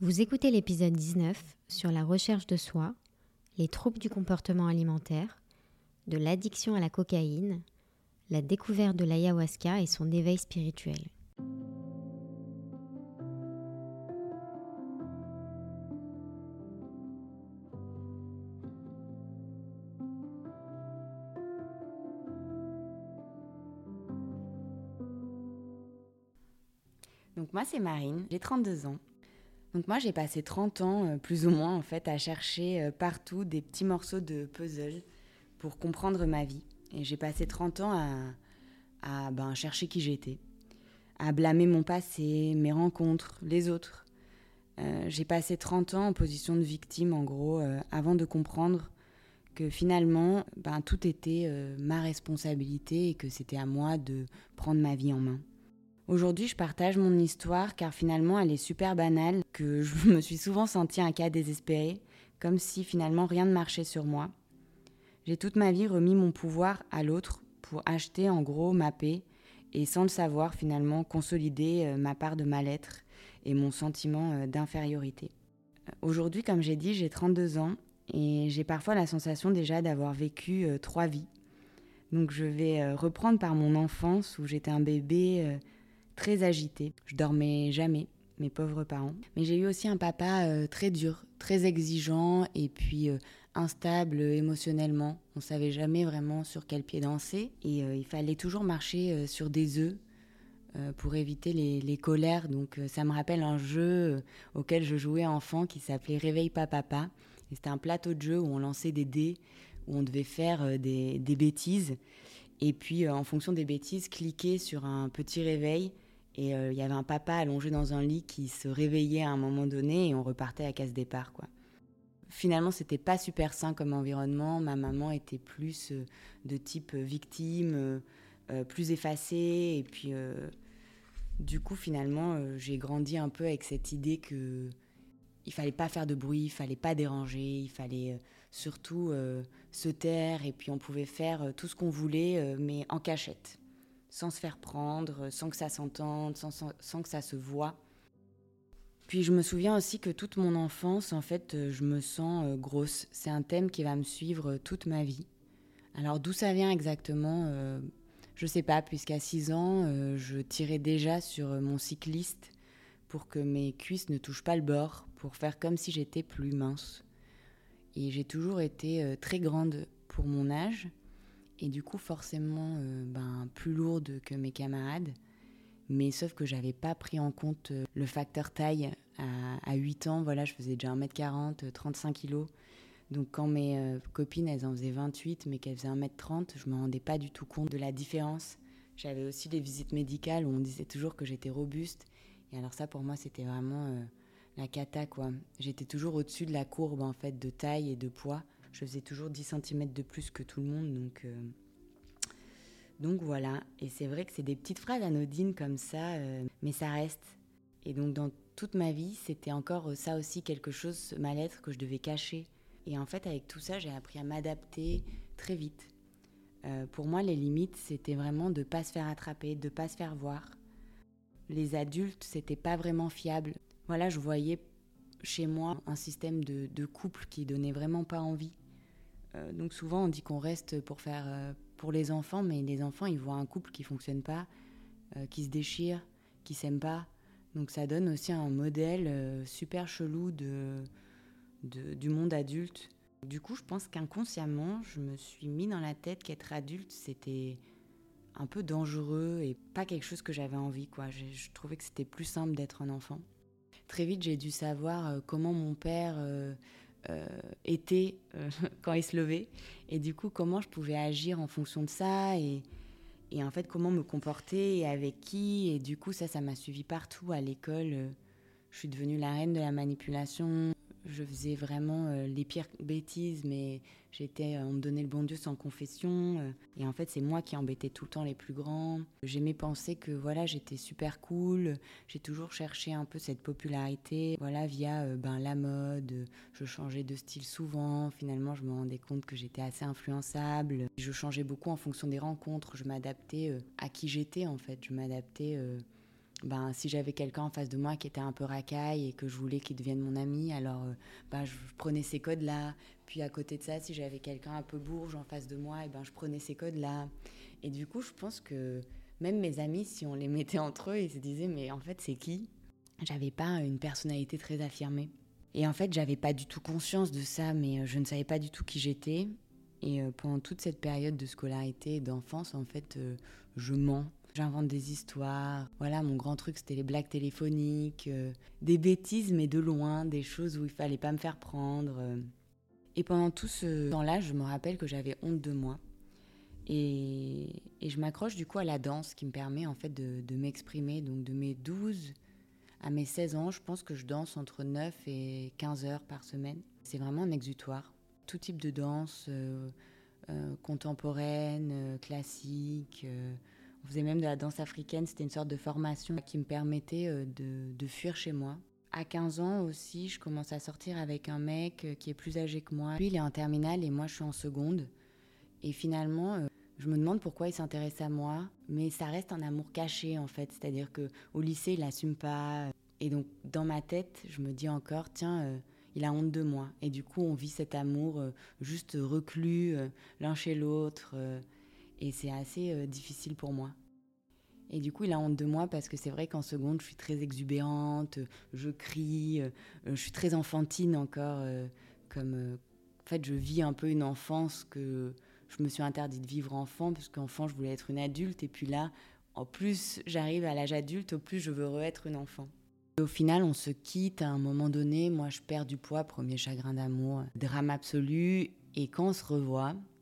Vous écoutez l'épisode 19 sur la recherche de soi, les troubles du comportement alimentaire, de l'addiction à la cocaïne, la découverte de l'ayahuasca et son éveil spirituel. Donc moi c'est Marine, j'ai 32 ans. Donc moi j'ai passé 30 ans euh, plus ou moins en fait à chercher euh, partout des petits morceaux de puzzle pour comprendre ma vie. Et j'ai passé 30 ans à, à ben, chercher qui j'étais, à blâmer mon passé, mes rencontres, les autres. Euh, j'ai passé 30 ans en position de victime en gros avant de comprendre que finalement ben, tout était ma responsabilité et que c'était à moi de prendre ma vie en main. Aujourd'hui, je partage mon histoire car finalement elle est super banale, que je me suis souvent sentie un cas désespéré, comme si finalement rien ne marchait sur moi. J'ai toute ma vie remis mon pouvoir à l'autre pour acheter en gros ma paix et sans le savoir finalement consolider euh, ma part de mal-être et mon sentiment euh, d'infériorité. Euh, aujourd'hui, comme j'ai dit, j'ai 32 ans et j'ai parfois la sensation déjà d'avoir vécu trois vies. Donc je vais reprendre par mon enfance où j'étais un bébé très agitée. Je dormais jamais, mes pauvres parents. Mais j'ai eu aussi un papa euh, très dur, très exigeant et puis euh, instable émotionnellement. On savait jamais vraiment sur quel pied danser et euh, il fallait toujours marcher sur des œufs pour éviter les, les, colères. Donc ça me rappelle un jeu auquel je jouais enfant qui s'appelait Réveille pas papa. C'était un plateau de jeu où on lançait des dés, où on devait faire des, des bêtises. Et puis, en fonction des bêtises, cliquer sur un petit réveil et euh, il y avait un papa allongé dans un lit qui se réveillait à un moment donné et on repartait à casse départ, quoi. Finalement, c'était pas super sain comme environnement. Ma maman était plus euh, de type euh, victime, plus effacée. Et puis, du coup, finalement, j'ai grandi un peu avec cette idée que il fallait pas faire de bruit, il fallait pas déranger, il fallait surtout se taire et puis on pouvait faire tout ce qu'on voulait, mais en cachette sans se faire prendre, sans que ça s'entende, sans, que ça se voit. Puis je me souviens aussi que toute mon enfance, en fait, euh, je me sens euh, grosse. C'est un thème qui va me suivre euh, toute ma vie. Alors d'où ça vient exactement Je sais pas, puisqu'à 6 ans, je tirais déjà sur mon cycliste pour que mes cuisses ne touchent pas le bord, pour faire comme si j'étais plus mince. Et j'ai toujours été très grande pour mon âge et du coup forcément euh, ben, plus lourde que mes camarades. Mais sauf que j'avais pas pris en compte euh, le facteur taille. À, 8 ans, voilà, je faisais déjà 1m40, 35 kg. Donc quand mes euh, copines, elles en faisaient 28, mais qu'elles faisaient 1m30, je me rendais pas du tout compte de la différence. J'avais aussi les visites médicales où on disait toujours que j'étais robuste. Et alors ça, pour moi, c'était vraiment la cata, quoi. J'étais toujours au-dessus de la courbe, en fait, de taille et de poids. Je faisais toujours 10 cm de plus que tout le monde, donc, euh, donc voilà. Et c'est vrai que c'est des petites phrases anodines comme ça, euh, mais ça reste. Et donc dans toute ma vie, c'était encore ça aussi quelque chose, mal-être que je devais cacher. Et en fait, avec tout ça, j'ai appris à m'adapter très vite. Euh, pour moi, les limites, c'était vraiment de ne pas se faire attraper, de ne pas se faire voir. Les adultes, c'était pas vraiment fiable. Voilà, je voyais chez moi un système de, de couple qui donnait vraiment pas envie. Euh, donc souvent on dit qu'on reste pour faire euh, pour les enfants, mais les enfants ils voient un couple qui fonctionne pas, euh, qui se déchire, qui s'aime pas. Donc ça donne aussi un modèle super chelou de, du monde adulte. Du coup, je pense qu'inconsciemment, je me suis mis dans la tête qu'être adulte, c'était un peu dangereux et pas quelque chose que j'avais envie. Quoi. Je, trouvais que c'était plus simple d'être un enfant. Très vite, j'ai dû savoir comment mon père euh, était euh, quand il se levait. Et du coup, comment je pouvais agir en fonction de ça et, et en fait, comment me comporter et avec qui. Et du coup, ça, ça m'a suivi partout à l'école. Je suis devenue la reine de la manipulation je faisais vraiment euh, les pires bêtises, mais j'étais, euh, on me donnait le bon Dieu sans confession. Euh, et en fait, c'est moi qui embêtais tout le temps les plus grands. J'aimais penser que voilà, j'étais super cool. J'ai toujours cherché un peu cette popularité, voilà, via ben, la mode. Je changeais de style souvent. Finalement, je me rendais compte que j'étais assez influençable. Je changeais beaucoup en fonction des rencontres. Je m'adaptais à qui j'étais en fait. Je m'adaptais ben, si j'avais quelqu'un en face de moi qui était un peu racaille et que je voulais qu'il devienne mon ami, alors euh, ben, je prenais ces codes-là. Puis à côté de ça, si j'avais quelqu'un un peu bourge en face de moi, et ben, je prenais ces codes-là. Et du coup, je pense que même mes amis, si on les mettait entre eux, ils se disaient mais en fait c'est qui? J'avais pas une personnalité très affirmée. Et en fait, j'avais pas du tout conscience de ça, mais euh, je ne savais pas du tout qui j'étais. Et euh, pendant toute cette période de scolarité et d'enfance, en fait, je mens J'invente des histoires. Voilà, mon grand truc, c'était les blagues téléphoniques, euh, des bêtises, mais de loin, des choses où il fallait pas me faire prendre. Euh. Et pendant tout ce temps-là, je me rappelle que j'avais honte de moi. Et, je m'accroche du coup à la danse qui me permet en fait de, m'exprimer. Donc de mes 12 à mes 16 ans, je pense que je danse entre 9 et 15 heures par semaine. C'est vraiment un exutoire. Tout type de danse, euh, contemporaine, classique on faisait même de la danse africaine, c'était une sorte de formation qui me permettait euh, de, fuir chez moi. À 15 ans aussi, je commence à sortir avec un mec euh, qui est plus âgé que moi. Lui, il est en terminale et moi, je suis en seconde. Et finalement, euh, je me demande pourquoi il s'intéresse à moi, mais ça reste un amour caché en fait. C'est-à-dire que au lycée, il n'assume pas. Et donc, dans ma tête, je me dis encore, tiens, il a honte de moi. Et du coup, on vit cet amour juste reclus l'un chez l'autre. Et c'est assez euh, difficile pour moi. Et du coup, il a honte de moi parce que c'est vrai qu'en seconde, je suis très exubérante, je crie, euh, je suis très enfantine encore. Euh, comme, en fait, je vis un peu une enfance que je me suis interdit de vivre enfant, parce qu'enfant, je voulais être une adulte. Et puis là, en plus j'arrive à l'âge adulte, au plus je veux re-être une enfant. au final, on se quitte à un moment donné. Moi, je perds du poids, premier chagrin d'amour, drame absolu. Et quand on se revoit, euh,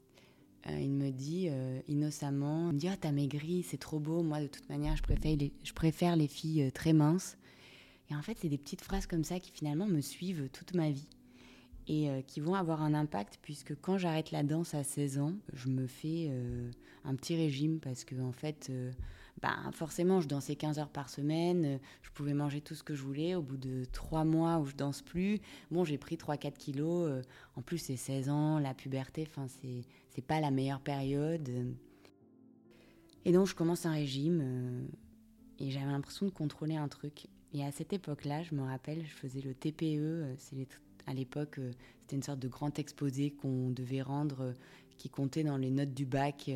il me dit euh, innocemment, il me dit ah t'as maigri, c'est trop beau. Moi de toute manière je préfère les, je préfère les filles euh, très minces. Et en fait c'est des petites phrases comme ça qui finalement me suivent toute ma vie et qui vont avoir un impact puisque quand j'arrête la danse à 16 ans, je me fais un petit régime parce que en fait bah, forcément, je dansais 15 heures par semaine, euh, je pouvais manger tout ce que je voulais. Au bout de trois mois où je danse plus, bon, j'ai pris 3-4 kilos. Euh, en plus, c'est 16 ans, la puberté, enfin, c'est pas la meilleure période. Et donc, je commence un régime euh, et j'avais l'impression de contrôler un truc. Et à cette époque-là, je me rappelle, je faisais le TPE. C'est à l'époque, c'était une sorte de grand exposé qu'on devait rendre, qui comptait dans les notes du bac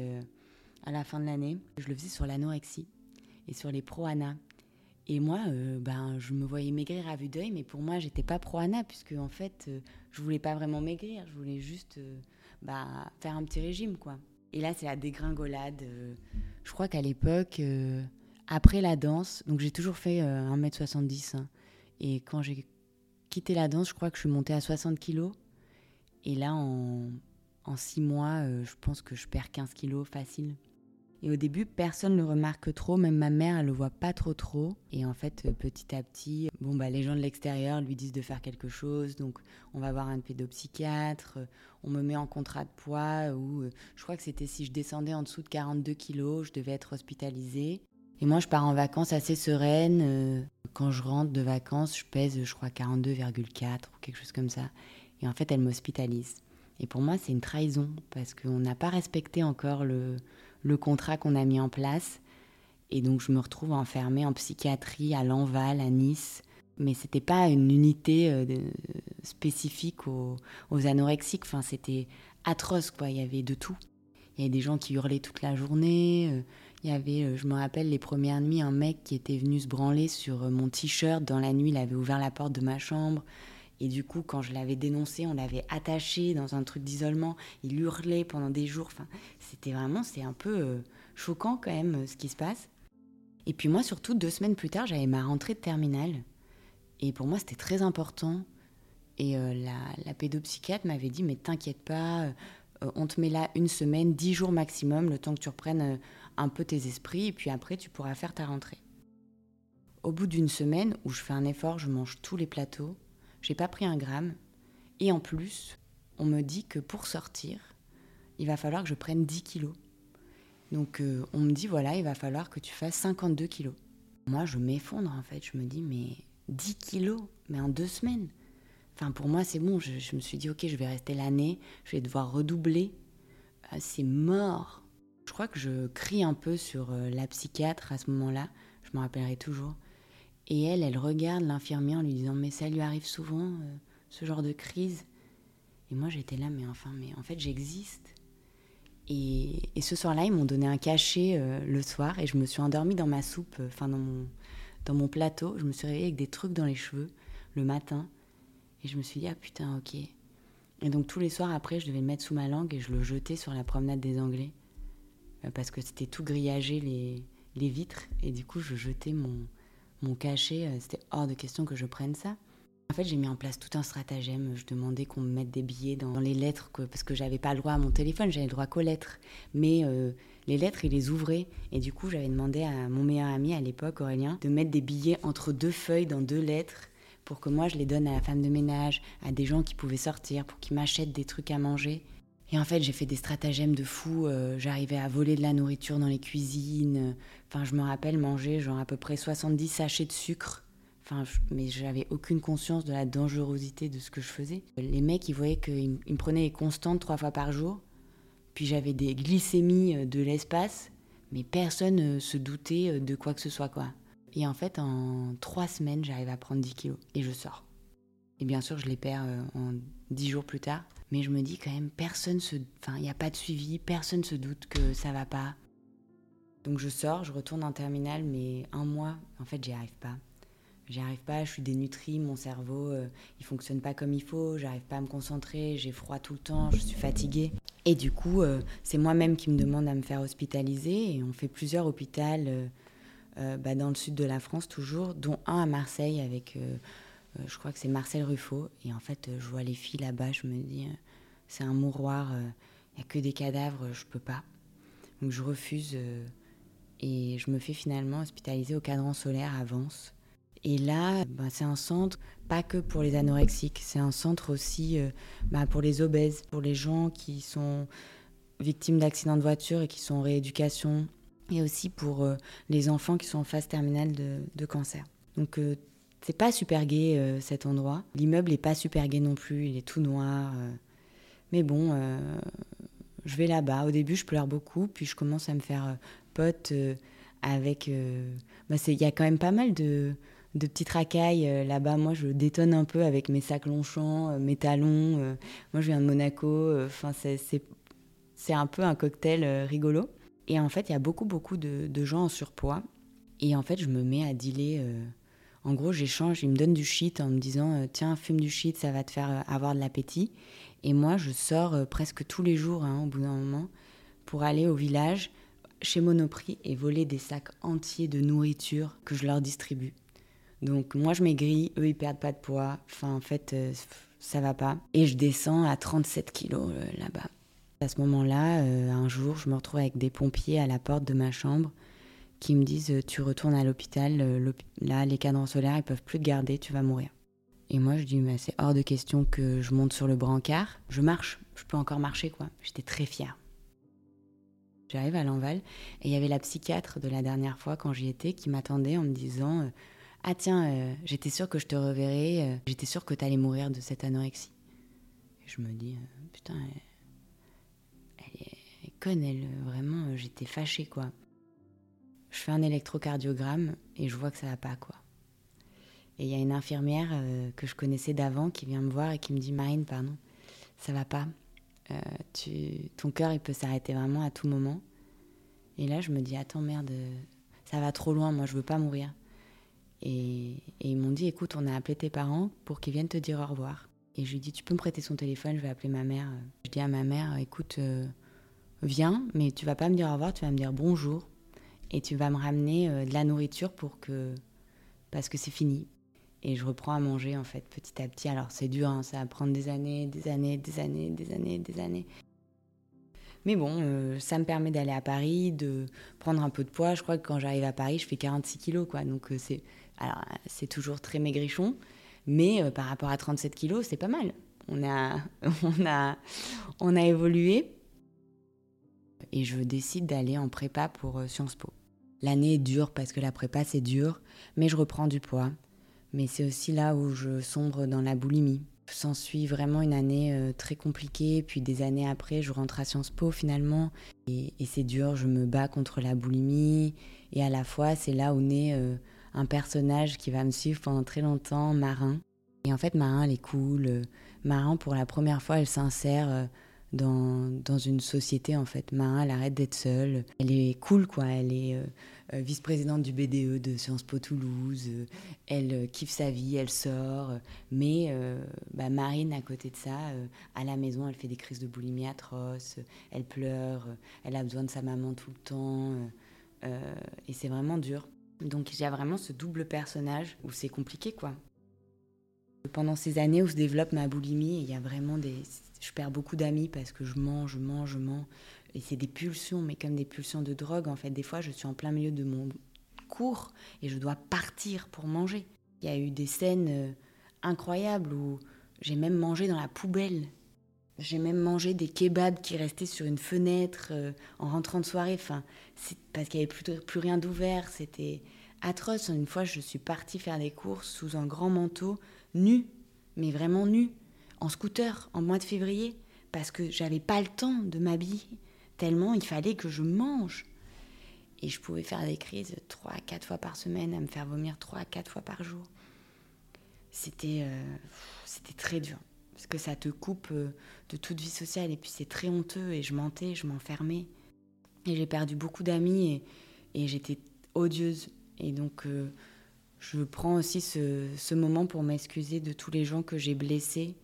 à la fin de l'année. Je le faisais sur l'anorexie et sur les pro-ANA. Et moi, euh, ben, je me voyais maigrir à vue d'œil, mais pour moi, j'étais pas pro-ANA, puisque en fait, euh, je voulais pas vraiment maigrir, je voulais juste euh, bah, faire un petit régime, quoi. Et là, c'est la dégringolade. je crois qu'à l'époque, après la danse, donc j'ai toujours fait 1m70, hein, et quand j'ai quitté la danse, je crois que je suis montée à 60 kg. Et là, en, en 6 mois, je pense que je perds 15 kg facile. Et au début, personne ne le remarque trop, même ma mère, elle le voit pas trop trop. Et en fait, euh, petit à petit, bon bah les gens de l'extérieur lui disent de faire quelque chose, donc on va voir un pédopsychiatre, euh, on me met en contrat de poids, ou euh, je crois que c'était si je descendais en dessous de 42 kilos, je devais être hospitalisée. Et moi, je pars en vacances assez sereine. Quand je rentre de vacances, je pèse, je crois, 42,4 ou quelque chose comme ça. Et en fait, elle m'hospitalise. Et pour moi, c'est une trahison parce qu'on n'a pas respecté encore le, le contrat qu'on a mis en place. Et donc je me retrouve enfermée en psychiatrie à Lanval, à Nice. Mais c'était pas une unité euh, spécifique aux, anorexiques. Enfin, c'était atroce, quoi. Il y avait de tout. Il y avait des gens qui hurlaient toute la journée. Euh, il y avait, euh, je me rappelle, les premières nuits, un mec qui était venu se branler sur mon t-shirt. Dans la nuit, il avait ouvert la porte de ma chambre. Et du coup, quand je l'avais dénoncé, on l'avait attaché dans un truc d'isolement. Il hurlait pendant des jours. Enfin, c'était vraiment, c'est un peu euh, choquant quand même euh, ce qui se passe. Et puis moi, surtout, deux semaines plus tard, j'avais ma rentrée de terminale. Et pour moi, c'était très important. Et euh, la, la, pédopsychiatre m'avait dit, mais t'inquiète pas, on te met là une semaine, dix jours maximum, le temps que tu reprennes un peu tes esprits, et puis après, tu pourras faire ta rentrée. Au bout d'une semaine où je fais un effort, je mange tous les plateaux, j'ai pas pris un gramme. Et en plus, on me dit que pour sortir, il va falloir que je prenne 10 kilos. Donc euh, on me dit, voilà, il va falloir que tu fasses 52 kilos. Moi, je m'effondre en fait. Je me dis, mais 10 kilos, mais en deux semaines. Enfin, pour moi, c'est bon. Je, me suis dit, ok, je vais rester l'année, je vais devoir redoubler. Euh, c'est mort. Je crois que je crie un peu sur euh, la psychiatre à ce moment-là. Je me rappellerai toujours. Et elle, elle regarde l'infirmière en lui disant Mais ça lui arrive souvent, ce genre de crise? Et moi, j'étais là, mais enfin, mais en fait, j'existe. Et, ce soir-là, ils m'ont donné un cachet le soir et je me suis endormie dans ma soupe, enfin, dans mon, dans mon plateau. Je me suis réveillée avec des trucs dans les cheveux le matin. Et je me suis dit, ah putain, ok. Et donc tous les soirs après, je devais le mettre sous ma langue et je le jetais sur la promenade des Anglais. Euh, parce que c'était tout grillagé les, les vitres. Et du coup, je jetais mon, mon cachet. Euh, c'était hors de question que je prenne ça. En fait, j'ai mis en place tout un stratagème. Je demandais qu'on me mette des billets dans, les lettres, parce que j'avais pas le droit à mon téléphone, j'avais le droit qu'aux lettres. Mais euh, les lettres, il les ouvrait. Et du coup, j'avais demandé à mon meilleur ami à l'époque, Aurélien, de mettre des billets entre deux feuilles dans deux lettres pour que moi je les donne à la femme de ménage, à des gens qui pouvaient sortir, pour qu'ils m'achètent des trucs à manger. Et en fait, j'ai fait des stratagèmes de fou. Euh, j'arrivais à voler de la nourriture dans les cuisines. Enfin, je me rappelle manger genre à peu près 70 sachets de sucre. Enfin, mais j'avais aucune conscience de la dangerosité de ce que je faisais. Les mecs, ils voyaient qu'ils me prenaient les constantes trois fois par jour. Puis j'avais des glycémies euh, de l'espace, mais personne ne se doutait euh, de quoi que ce soit, quoi. Et en fait, en trois semaines, j'arrive à prendre 10 kilos et je sors. Et bien sûr, je les perds euh, en 10 jours plus tard. Mais je me dis quand même, personne se. Enfin, il n'y a pas de suivi, personne se doute que ça va pas. Donc je sors, je retourne en terminale, mais un mois, en fait, j'y arrive pas. J'y arrive pas, je suis dénutrie, mon cerveau, euh, il fonctionne pas comme il faut, j'arrive pas à me concentrer, j'ai froid tout le temps, je suis fatiguée. Et du coup, euh, c'est moi-même qui me demande à me faire hospitaliser, et on fait plusieurs hôpitaux euh, bah, dans le sud de la France toujours, dont un à Marseille avec, euh, euh, je crois que c'est Marcel Ruffo. Et en fait, je vois les filles là-bas, je me dis, c'est un mouroir, il n'y a que des cadavres, je peux pas. Donc je refuse et je me fais finalement hospitaliser au cadran solaire à Vence. Et là, bah, c'est un centre pas que pour les anorexiques, c'est un centre aussi bah, pour les obèses, pour les gens qui sont victimes d'accidents de voiture et qui sont en rééducation, et aussi pour euh, les enfants qui sont en phase terminale de, cancer. Donc euh, c'est pas super gai euh, cet endroit. L'immeuble est pas super gai non plus, il est tout noir. mais bon, je vais là-bas. Au début, je pleure beaucoup, puis je commence à me faire pote avec. Bah, il y a quand même pas mal de, de petites racailles là-bas. Moi, je détonne un peu avec mes sacs Longchamp, mes talons. moi, je viens de Monaco. Enfin, c'est un peu un cocktail rigolo. Et en fait, il y a beaucoup, beaucoup de, gens en surpoids. Et en fait, je me mets à dealer. Euh, en gros, j'échange, ils me donnent du shit en me disant euh, Tiens, fume du shit, ça va te faire euh, avoir de l'appétit. Et moi, je sors presque tous les jours, hein, au bout d'un moment, pour aller au village, chez Monoprix, et voler des sacs entiers de nourriture que je leur distribue. Donc, moi, je maigris, eux, ils perdent pas de poids. Enfin, en fait, ça va pas. Et je descends à 37 kilos là-bas. À ce moment-là, euh, un jour, je me retrouve avec des pompiers à la porte de ma chambre qui me disent euh, Tu retournes à l'hôpital, euh, là, les cadrans solaires, ils peuvent plus te garder, tu vas mourir. Et moi, je dis Mais c'est hors de question que je monte sur le brancard. Je marche, je peux encore marcher, quoi. J'étais très fière. J'arrive à l'Enval et il y avait la psychiatre de la dernière fois quand j'y étais qui m'attendait en me disant Ah tiens, j'étais sûre que je te reverrais, j'étais sûre que tu allais mourir de cette anorexie. Et je me dis Putain, elle, vraiment, euh, j'étais fâchée, quoi. Fais un électrocardiogramme et je vois que ça va pas, quoi. Et il y a une infirmière euh, que je connaissais d'avant qui vient me voir et qui me dit Marine, pardon, ça va pas. Euh, tu, ton cœur, il peut s'arrêter vraiment à tout moment. Et là, je me dis Attends, merde, ça va trop loin, moi, je veux pas mourir. Et, et ils m'ont dit Écoute, on a appelé tes parents pour qu'ils viennent te dire au revoir. Et je lui dis Tu peux me prêter son téléphone, je vais appeler ma mère. Je dis à ma mère Écoute, viens, mais tu vas pas me dire au revoir, tu vas me dire bonjour et tu vas me ramener euh, de la nourriture pour que parce que c'est fini. Et je reprends à manger en fait petit à petit. Alors c'est dur, hein, ça va prendre des années, des années, des années, des années, des années. Mais bon, euh, ça me permet d'aller à Paris, de prendre un peu de poids. Je crois que quand j'arrive à Paris, je fais 46 kilos, quoi. Donc euh, c'est, alors c'est toujours très maigrichon, mais par rapport à 37 kilos, c'est pas mal. On a, on a, on a évolué et je décide d'aller en prépa pour euh, Sciences Po. L'année est dure parce que la prépa c'est dur, mais je reprends du poids. Mais c'est aussi là où je sombre dans la boulimie. S'ensuit vraiment une année euh, très compliquée, puis des années après, je rentre à Sciences Po finalement, et, c'est dur, je me bats contre la boulimie, et à la fois c'est là où naît euh, un personnage qui va me suivre pendant très longtemps, Marin. Et en fait, Marin, elle est cool. Marin, pour la première fois, elle s'insère dans, une société en fait. Marin, elle arrête d'être seule. Elle est cool quoi. Elle est euh, euh, vice-présidente du BDE de Sciences Po Toulouse. elle euh, kiffe sa vie, elle sort. Mais bah, Marine, à côté de ça, à la maison, elle fait des crises de boulimie atroces. Elle pleure. elle a besoin de sa maman tout le temps. et c'est vraiment dur. Donc il y a vraiment ce double personnage où c'est compliqué quoi. Pendant ces années où se développe ma boulimie, il y a vraiment des, je perds beaucoup d'amis parce que je mange, je mange, je mange. Et c'est des pulsions, mais comme des pulsions de drogue. En fait, des fois, je suis en plein milieu de mon cours et je dois partir pour manger. Il y a eu des scènes euh, incroyables où j'ai même mangé dans la poubelle. J'ai même mangé des kebabs qui restaient sur une fenêtre euh, en rentrant de soirée. Enfin, parce qu'il n'y avait plus, plus rien d'ouvert. C'était atroce. Une fois, je suis partie faire des courses sous un grand manteau, nu, mais vraiment nu en scooter en mois de février parce que j'avais pas le temps de m'habiller tellement il fallait que je mange. Et je pouvais faire des crises trois à quatre fois par semaine, à me faire vomir trois à quatre fois par jour. C'était euh, c'était très dur parce que ça te coupe euh, de toute vie sociale et puis c'est très honteux et je mentais, je m'enfermais. Et j'ai perdu beaucoup d'amis et, et j'étais odieuse. Et donc euh, je prends aussi ce, moment pour m'excuser de tous les gens que j'ai blessés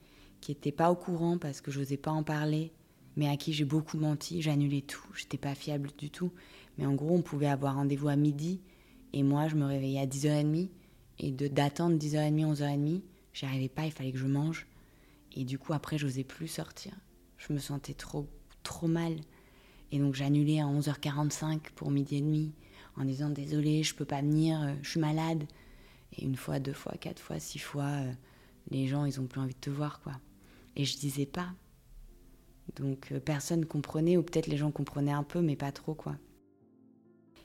qui n'étaient pas au courant parce que je n'osais pas en parler, mais à qui j'ai beaucoup menti. J'annulais tout, j'étais pas fiable du tout. Mais en gros, on pouvait avoir rendez-vous à midi et moi, je me réveillais à 10h30 et d'attendre 10h30, 11h30, j'y arrivais pas, il fallait que je mange. Et du coup, après, j'osais plus sortir. Je me sentais trop, trop mal. Et donc, j'annulais à 11h45 pour midi et demi en disant désolé, je peux pas venir, euh, je suis malade. Et une fois, deux fois, quatre fois, six fois, euh, les gens, ils ont plus envie de te voir, quoi. Et je disais pas. Donc euh, personne comprenait, ou peut-être les gens comprenaient un peu, mais pas trop, quoi.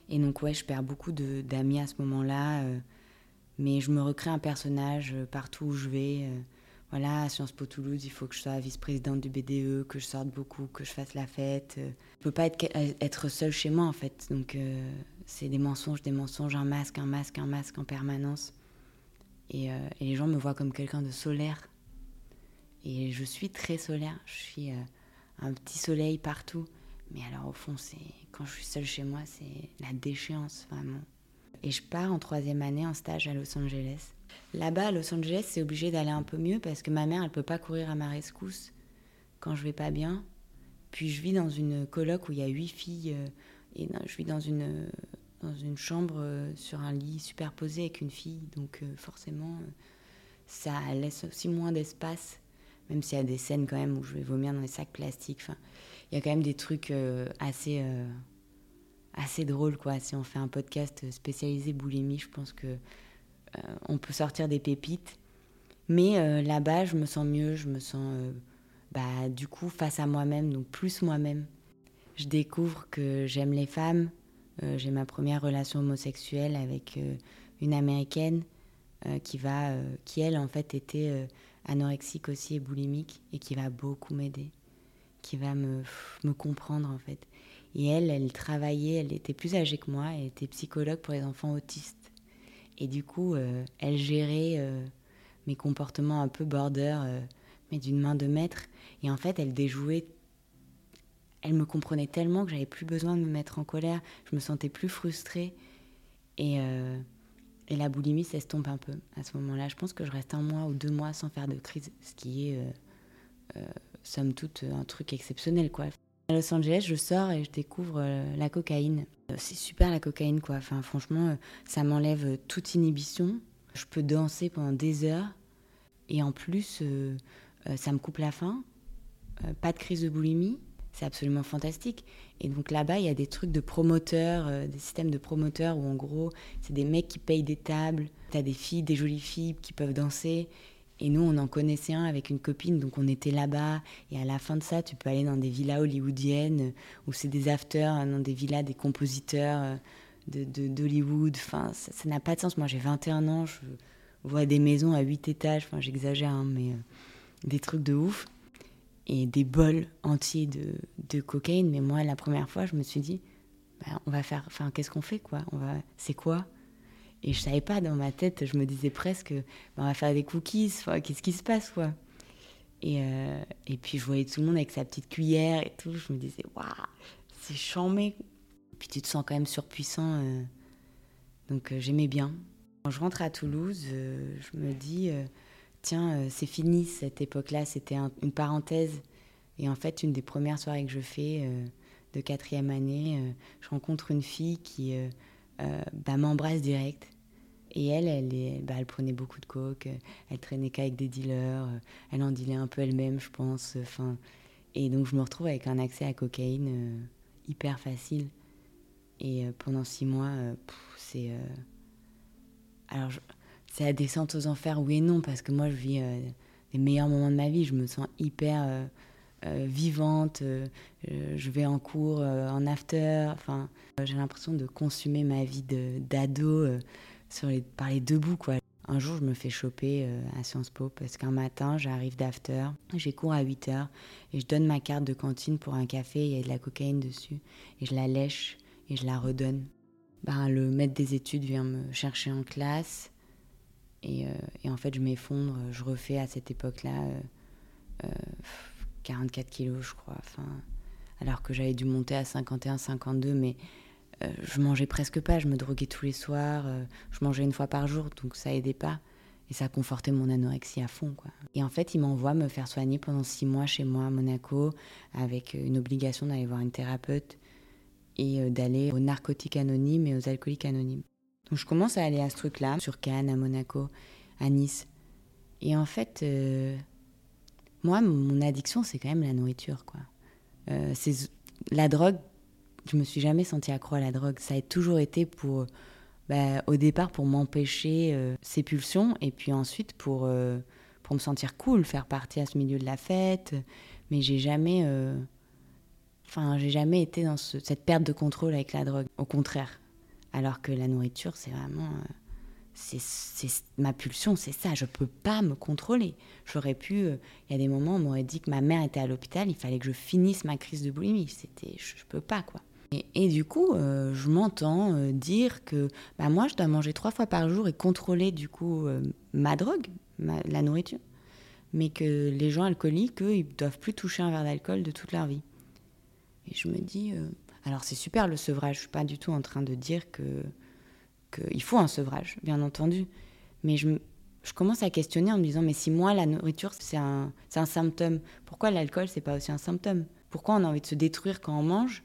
Et donc, ouais, je perds beaucoup d'amis à ce moment-là. Euh, mais je me recrée un personnage euh, partout où je vais. voilà, à Sciences Po Toulouse, il faut que je sois vice-présidente du BDE, que je sorte beaucoup, que je fasse la fête. Je peux pas être, être seule chez moi, en fait. Donc, c'est des mensonges, des mensonges, un masque, un masque, un masque en permanence. Et, et les gens me voient comme quelqu'un de solaire. Et je suis très solaire. Je suis euh, un petit soleil partout. Mais alors, au fond, c'est quand je suis seule chez moi, c'est la déchéance, vraiment. Et je pars en troisième année en stage à Los Angeles. Là-bas, à Los Angeles, c'est obligé d'aller un peu mieux parce que ma mère, elle peut pas courir à ma rescousse quand je vais pas bien. Puis je vis dans une coloc où il y a huit filles. Euh, et je vis dans une, dans une chambre euh, sur un lit superposé avec une fille. Donc forcément, ça laisse aussi moins d'espace même s'il y a des scènes quand même où je vais vomir dans les sacs plastiques. Enfin, il y a quand même des trucs euh, assez, euh, assez drôles, quoi. Si on fait un podcast spécialisé boulimie, je pense que euh, on peut sortir des pépites. Mais là-bas, je me sens mieux, je me sens, bah, du coup, face à moi-même, donc plus moi-même. Je découvre que j'aime les femmes. J'ai ma première relation homosexuelle avec une américaine qui va, qui elle, en fait, était anorexique aussi et boulimique et qui va beaucoup m'aider, qui va me, me comprendre en fait. Et elle, elle travaillait, elle était plus âgée que moi, elle était psychologue pour les enfants autistes. Et du coup, euh, elle gérait euh, mes comportements un peu border, euh, mais d'une main de maître. Et en fait, elle déjouait. Elle me comprenait tellement que j'avais plus besoin de me mettre en colère. Je me sentais plus frustrée. Et et la boulimie s'estompe un peu à ce moment-là. Je pense que je reste un mois ou deux mois sans faire de crise, ce qui est, euh, euh, somme toute, un truc exceptionnel. Quoi. À Los Angeles, je sors et je découvre euh, la cocaïne. C'est super la cocaïne, quoi. Enfin, franchement, ça m'enlève toute inhibition. Je peux danser pendant des heures. Et en plus, ça me coupe la faim. pas de crise de boulimie c'est absolument fantastique. Et donc là-bas, il y a des trucs de promoteurs, euh, des systèmes de promoteurs où en gros, c'est des mecs qui payent des tables, tu as des filles, des jolies filles qui peuvent danser. Et nous, on en connaissait un avec une copine, donc on était là-bas. Et à la fin de ça, tu peux aller dans des villas hollywoodiennes où c'est des afters, hein, dans des villas des compositeurs euh, d'Hollywood. De, enfin, ça n'a pas de sens. Moi, j'ai 21 ans, je vois des maisons à 8 étages. Enfin, j'exagère, hein, mais euh, des trucs de ouf et des bols entiers de, de cocaïne. Mais moi, la première fois, je me suis dit, bah, on va faire, enfin, qu'est-ce qu'on fait, quoi? On va, c'est quoi? Et je savais pas, dans ma tête, je me disais presque, bah, on va faire des cookies, qu'est-ce qui se passe, quoi? Et, euh, et puis je voyais tout le monde avec sa petite cuillère et tout, je me disais, waouh, c'est chambé. Puis tu te sens quand même surpuissant, euh. donc euh, j'aimais bien. Quand je rentre à Toulouse, je me dis, tiens, c'est fini cette époque-là, c'était une parenthèse. Et en fait, une des premières soirées que je fais de quatrième année, je rencontre une fille qui bah, m'embrasse direct. Et elle, elle, est, bah, elle prenait beaucoup de coke, elle traînait qu'avec des dealers, elle en dealait un peu elle-même, je pense. Enfin, et donc je me retrouve avec un accès à cocaïne euh, hyper facile. Et euh, pendant six mois, euh, c'est. alors, c'est la descente aux enfers, oui et non, parce que moi, je vis les meilleurs moments de ma vie. Je me sens hyper vivante. je vais en cours, en after. Enfin, j'ai l'impression de consumer ma vie d'ado sur les, par les deux bouts, quoi. Un jour, je me fais choper euh, à Sciences Po parce qu'un matin, j'arrive d'after, j'ai cours à 8 heures et je donne ma carte de cantine pour un café, il y a de la cocaïne dessus et je la lèche et je la redonne. Ben, le maître des études vient me chercher en classe et, euh, et en fait, je m'effondre. Je refais à cette époque-là 44 euh, kilos, je crois. Alors que j'avais dû monter à 51, 52, mais euh, je mangeais presque pas, je me droguais tous les soirs, euh, je mangeais une fois par jour, donc ça aidait pas. Et ça confortait mon anorexie à fond. Quoi. Et en fait, il m'envoie me faire soigner pendant six mois chez moi à Monaco, avec une obligation d'aller voir une thérapeute et euh, d'aller aux narcotiques anonymes et aux alcooliques anonymes. Donc je commence à aller à ce truc-là, sur Cannes, à Monaco, à Nice. Et en fait, moi, mon addiction, c'est quand même la nourriture. Quoi. c'est la drogue, je me suis jamais sentie accro à la drogue. Ça a toujours été pour, bah, au départ, pour m'empêcher euh, ces pulsions, et puis ensuite pour, euh, pour me sentir cool, faire partie à ce milieu de la fête. Mais j'ai jamais, euh, enfin, j'ai jamais été dans cette perte de contrôle avec la drogue. Au contraire. Alors que la nourriture, c'est vraiment c'est ma pulsion, c'est ça. Je peux pas me contrôler. J'aurais pu. Il y a des moments on m'aurait dit que ma mère était à l'hôpital, il fallait que je finisse ma crise de boulimie. C'était, je, je, peux pas quoi. Et, du coup, euh, je m'entends euh, dire que bah, moi, je dois manger trois fois par jour et contrôler du coup euh, ma drogue, la nourriture, mais que les gens alcooliques, eux, ils doivent plus toucher un verre d'alcool de toute leur vie. Et je me dis, alors c'est super le sevrage, je suis pas du tout en train de dire que qu'il faut un sevrage, bien entendu, mais je, je commence à questionner en me disant, mais si moi, la nourriture, c'est un, un symptôme, pourquoi l'alcool, c'est pas aussi un symptôme? Pourquoi on a envie de se détruire quand on mange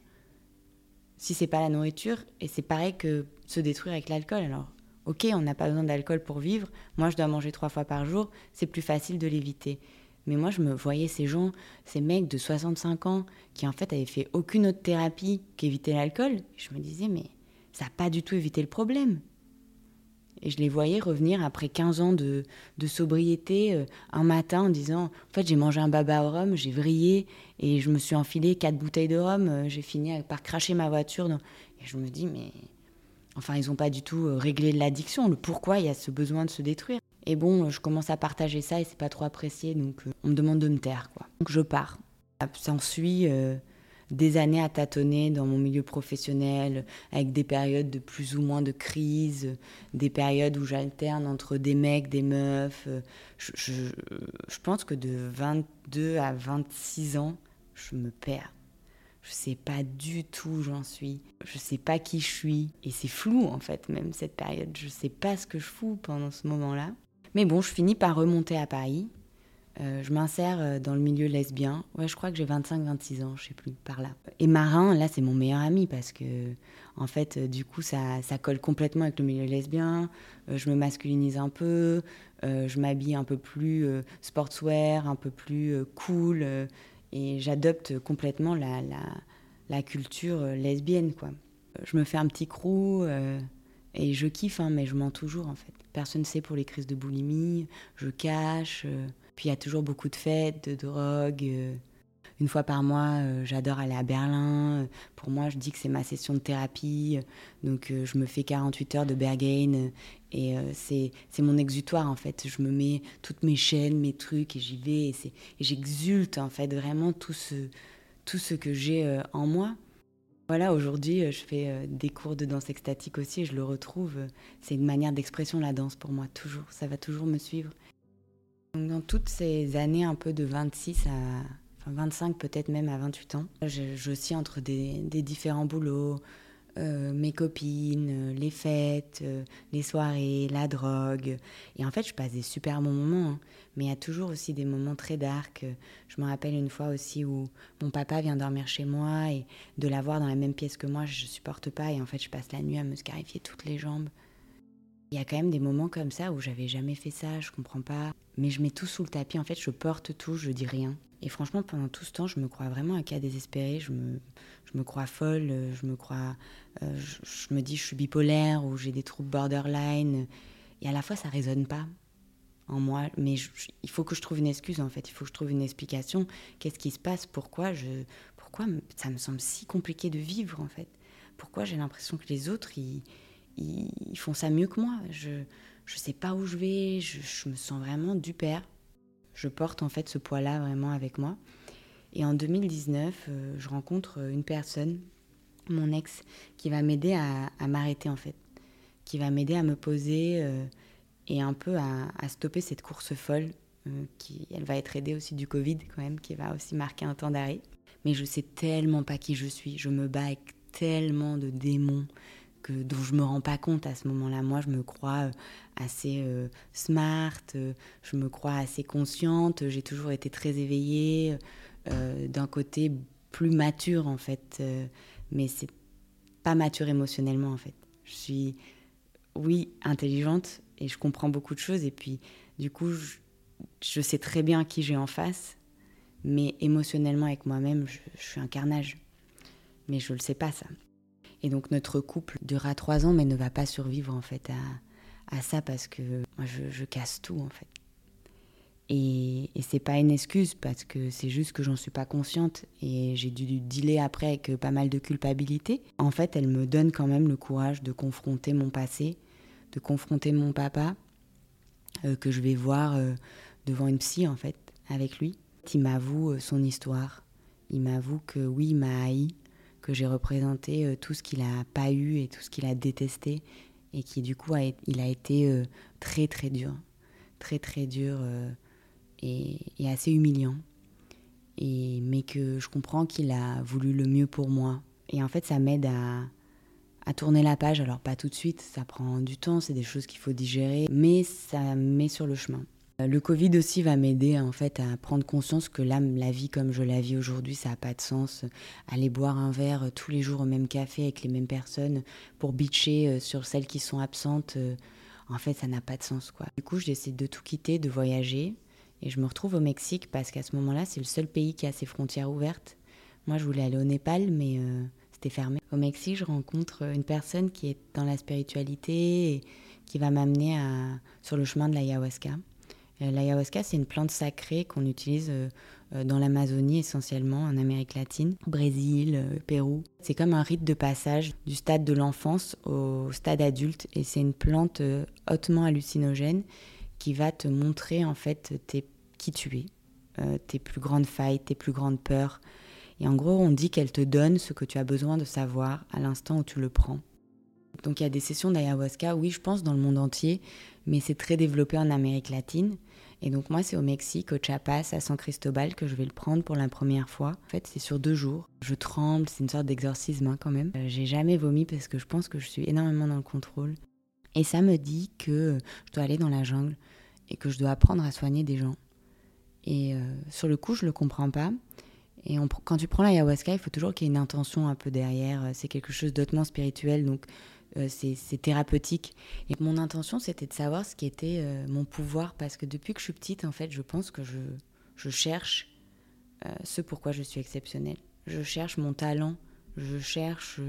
si c'est pas la nourriture? Et c'est pareil que se détruire avec l'alcool. Alors, ok, on n'a pas besoin d'alcool pour vivre. Moi, je dois manger trois fois par jour. C'est plus facile de l'éviter. Mais moi, je me voyais ces gens, ces mecs de 65 ans, qui en fait avaient fait aucune autre thérapie qu'éviter l'alcool. Je me disais, mais ça n'a pas du tout évité le problème. Et je les voyais revenir après 15 ans de, sobriété euh, un matin en disant En fait, j'ai mangé un baba au rhum, j'ai vrillé et je me suis enfilé quatre bouteilles de rhum. Euh, j'ai fini par cracher ma voiture. Et je me dis Mais. Enfin, ils n'ont pas du tout euh, réglé l'addiction, le pourquoi il y a ce besoin de se détruire. Et bon, je commence à partager ça et c'est pas trop apprécié, donc on me demande de me taire. Quoi. Donc je pars. S'ensuit des années à tâtonner dans mon milieu professionnel, avec des périodes de plus ou moins de crise, des périodes où j'alterne entre des mecs, des meufs. Je, je, pense que de 22 à 26 ans, je me perds. Je sais pas du tout où j'en suis. Je sais pas qui je suis. Et c'est flou, en fait, même cette période. Je sais pas ce que je fous pendant ce moment-là. Mais bon, je finis par remonter à Paris. Euh, je m'insère euh, dans le milieu lesbien. Ouais, je crois que j'ai 25-26 ans, je sais plus, par là. Et Marin, là, c'est mon meilleur ami parce que, en fait, euh, du coup, ça, ça, colle complètement avec le milieu lesbien. je me masculinise un peu, je m'habille un peu plus sportswear, un peu plus cool, et j'adopte complètement la, la, la, culture lesbienne, quoi. Je me fais un petit crew et je kiffe, hein, mais je mens toujours, en fait. Personne ne sait pour les crises de boulimie, je cache. Puis il y a toujours beaucoup de fêtes, de drogue, euh, une fois par mois, j'adore aller à Berlin. Pour moi, je dis que c'est ma session de thérapie. Donc, je me fais 48 heures de Berghain. Et c'est mon exutoire, en fait. Je me mets toutes mes chaînes, mes trucs, et j'y vais. Et, j'exulte, en fait, vraiment tout ce, tout ce que j'ai en moi. Voilà, aujourd'hui, je fais des cours de danse extatique aussi je le retrouve. C'est une manière d'expression, la danse, pour moi, toujours. Ça va toujours me suivre. Dans toutes ces années un peu de 26 à enfin 25 peut-être même à 28 ans, je, entre des, différents boulots, euh, mes copines, euh, les fêtes, euh, les soirées, la drogue. Et en fait, je passe des super bons moments. Hein. Mais il y a toujours aussi des moments très dark. Je me rappelle une fois aussi où mon papa vient dormir chez moi et de l'avoir dans la même pièce que moi, je supporte pas. Et en fait, je passe la nuit à me scarifier toutes les jambes. Il y a quand même des moments comme ça où j'avais jamais fait ça, je comprends pas. Mais je mets tout sous le tapis, en fait, je porte tout, je dis rien. Et franchement, pendant tout ce temps, je me crois vraiment un cas désespéré. Je me, je me crois folle, je me crois. Euh, je, me dis, je suis bipolaire ou j'ai des troubles borderline. Et à la fois, ça résonne pas en moi. Mais il faut que je trouve une excuse, en fait. Il faut que je trouve une explication. Qu'est-ce qui se passe? Pourquoi, je, pourquoi ça me semble si compliqué de vivre, en fait? Pourquoi j'ai l'impression que les autres, ils ils, font ça mieux que moi? Je ne sais pas où je vais, je, me sens vraiment du père. Je porte en fait ce poids-là vraiment avec moi. Et en 2019, euh, je rencontre une personne, mon ex, qui va m'aider à, m'arrêter en fait, qui va m'aider à me poser euh, et un peu à, stopper cette course folle. Euh, qui, elle va être aidée aussi du Covid quand même, qui va aussi marquer un temps d'arrêt. Mais je sais tellement pas qui je suis. Je me bats avec tellement de démons, dont je me rends pas compte à ce moment-là. Moi, je me crois euh, assez euh, smart, euh, je me crois assez consciente, j'ai toujours été très éveillée, d'un côté plus mature en fait, mais c'est pas mature émotionnellement en fait. Je suis, oui, intelligente et je comprends beaucoup de choses et puis du coup, je, sais très bien qui j'ai en face, mais émotionnellement avec moi-même, je, je suis un carnage. Mais je le sais pas ça. Et donc notre couple durera trois ans, mais ne va pas survivre en fait à, à ça parce que moi je, casse tout en fait. Et, et c'est pas une excuse parce que c'est juste que j'en suis pas consciente et j'ai dû dealer après avec pas mal de culpabilité. En fait, elle me donne quand même le courage de confronter mon passé, de confronter mon papa euh, que je vais voir euh, devant une psy en fait avec lui. Il m'avoue euh, son histoire. Il m'avoue que oui, il m'a haï, que j'ai représenté euh, tout ce qu'il n'a pas eu et tout ce qu'il a détesté et qui du coup a, il a été euh, très très dur, très très dur euh, et, assez humiliant. Et, mais que je comprends qu'il a voulu le mieux pour moi. Et en fait, ça m'aide à, à tourner la page. Alors pas tout de suite, ça prend du temps, c'est des choses qu'il faut digérer, mais ça met sur le chemin. Euh, le Covid aussi va m'aider en fait à prendre conscience que là, la vie comme je la vis aujourd'hui, ça n'a pas de sens. Aller boire un verre tous les jours au même café avec les mêmes personnes pour bitcher euh, sur celles qui sont absentes, euh, en fait, ça n'a pas de sens quoi. Du coup, je décide de tout quitter, de voyager, et je me retrouve au Mexique parce qu'à ce moment-là, c'est le seul pays qui a ses frontières ouvertes. Moi, je voulais aller au Népal, mais c'était fermé. Au Mexique, je rencontre une personne qui est dans la spiritualité et qui va m'amener sur le chemin de l'ayahuasca. Euh, l'ayahuasca, c'est une plante sacrée qu'on utilise euh, euh, dans l'Amazonie essentiellement, en Amérique latine, Brésil, Pérou. C'est comme un rite de passage du stade de l'enfance au stade adulte et c'est une plante hautement hallucinogène qui va te montrer en fait tes, qui tu es, tes plus grandes failles, tes plus grandes peurs. Et en gros, on dit qu'elle te donne ce que tu as besoin de savoir à l'instant où tu le prends. Donc il y a des sessions d'ayahuasca, oui, je pense, dans le monde entier, mais c'est très développé en Amérique latine. Et donc moi, c'est au Mexique, au Chiapas, à San Cristobal, que je vais le prendre pour la première fois. En fait, c'est sur deux jours. Je tremble, c'est une sorte d'exorcisme hein, quand même. Euh, j'ai jamais vomi parce que je pense que je suis énormément dans le contrôle. Et ça me dit que je dois aller dans la jungle et que je dois apprendre à soigner des gens. Et euh, sur le coup, je le comprends pas. Et quand tu prends l'ayahuasca, il faut toujours qu'il y ait une intention un peu derrière. C'est quelque chose d'autrement spirituel. Donc euh, c'est thérapeutique. Et mon intention, c'était de savoir ce qui était euh, mon pouvoir, parce que depuis que je suis petite, en fait, je pense que je, je cherche euh, ce pourquoi je suis exceptionnelle. Je cherche mon talent, je cherche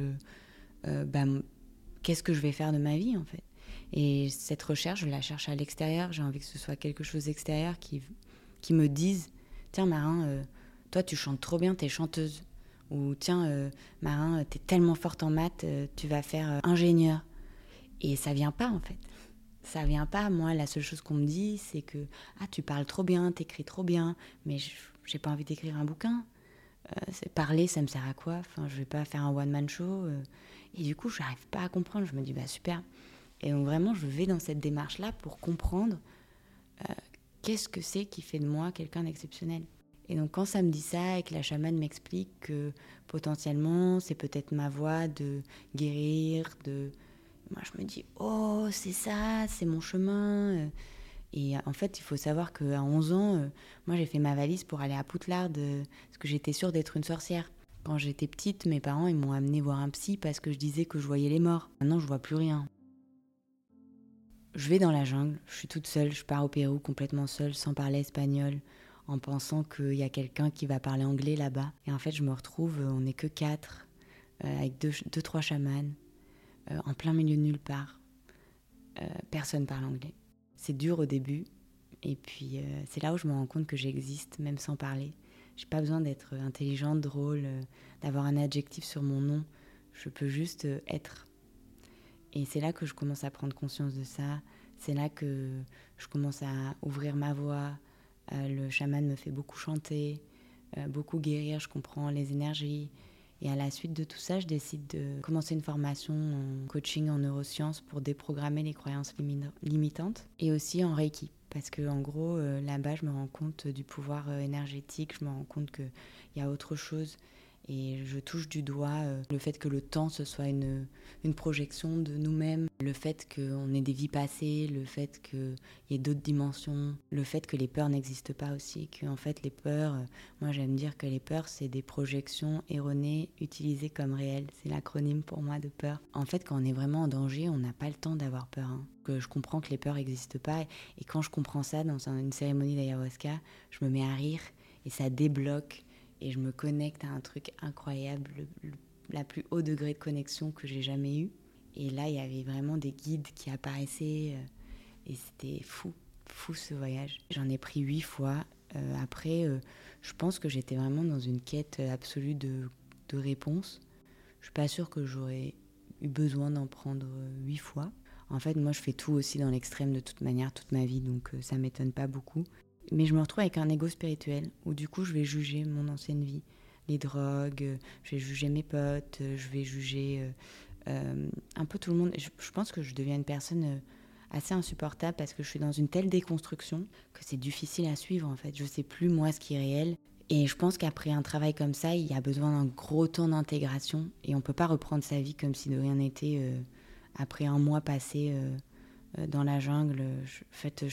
bah, qu'est-ce que je vais faire de ma vie, en fait. Et cette recherche, je la cherche à l'extérieur. J'ai envie que ce soit quelque chose d'extérieur qui, qui me dise, tiens, Marin, toi tu chantes trop bien, t'es chanteuse. Ou tiens, euh, Marin, t'es tellement forte en maths, euh, tu vas faire euh, ingénieur. Et ça vient pas en fait. Ça vient pas. Moi, la seule chose qu'on me dit, c'est que ah, tu parles trop bien, t'écris trop bien, mais j'ai pas envie d'écrire un bouquin. parler, ça me sert à quoi? Enfin, je vais pas faire un one-man show. et du coup, je n'arrive pas à comprendre. Je me dis, bah super. Et donc vraiment, je vais dans cette démarche-là pour comprendre qu'est-ce que c'est qui fait de moi quelqu'un d'exceptionnel. Et donc quand ça me dit ça et que la chamane m'explique que potentiellement c'est peut-être ma voie de guérir, de... Moi je me dis, oh c'est ça, c'est mon chemin. Et en fait il faut savoir qu'à 11 ans, euh, moi j'ai fait ma valise pour aller à Poudlard euh, parce que j'étais sûre d'être une sorcière. Quand j'étais petite, mes parents ils m'ont amené voir un psy parce que je disais que je voyais les morts. Maintenant je vois plus rien. Je vais dans la jungle, je suis toute seule, je pars au Pérou complètement seule, sans parler espagnol en pensant qu'il y a quelqu'un qui va parler anglais là-bas. Et en fait, je me retrouve, euh, on n'est que quatre, euh, avec deux, trois chamans, euh, en plein milieu de nulle part. personne parle anglais. C'est dur au début, et puis c'est là où je me rends compte que j'existe, même sans parler. J'ai pas besoin d'être intelligente, drôle, d'avoir un adjectif sur mon nom. Je peux juste être. Et c'est là que je commence à prendre conscience de ça. C'est là que je commence à ouvrir ma voix, euh, le chaman me fait beaucoup chanter, euh, beaucoup guérir, je comprends les énergies. Et à la suite de tout ça, je décide de commencer une formation en coaching en neurosciences pour déprogrammer les croyances limitantes et aussi en Reiki. Parce que en gros, euh, là-bas, je me rends compte du pouvoir énergétique, je me rends compte qu'il y a autre chose et je touche du doigt euh, le fait que le temps, ce soit une, une projection de nous-mêmes, le fait qu'on ait des vies passées, le fait qu'il y ait d'autres dimensions, le fait que les peurs n'existent pas aussi, que en fait les peurs, euh, moi j'aime dire que les peurs, c'est des projections erronées utilisées comme réelles. C'est l'acronyme pour moi de peur. En fait, quand on est vraiment en danger, on n'a pas le temps d'avoir peur. Hein. Que je comprends que les peurs n'existent pas, et quand je comprends ça dans une cérémonie d'ayahuasca, je me mets à rire et ça débloque et je me connecte à un truc incroyable, la plus haut degré de connexion que j'ai jamais eu. Et là, il y avait vraiment des guides qui apparaissaient euh, et c'était fou, fou ce voyage. J'en ai pris huit fois. Euh, après, euh, je pense que j'étais vraiment dans une quête absolue de, de réponses. Je suis pas sûre que j'aurais eu besoin d'en prendre huit fois. En fait, moi, je fais tout aussi dans l'extrême de toute manière toute ma vie, donc ça m'étonne pas beaucoup. Mais je me retrouve avec un ego spirituel où du coup je vais juger mon ancienne vie, les drogues, je vais juger mes potes, je vais juger euh, euh, un peu tout le monde. Je, je, pense que je deviens une personne euh, assez insupportable parce que je suis dans une telle déconstruction que c'est difficile à suivre en fait. Je sais plus moi ce qui est réel. Et je pense qu'après un travail comme ça, il y a besoin d'un gros temps d'intégration et on peut pas reprendre sa vie comme si de rien n'était après un mois passé dans la jungle. En fait,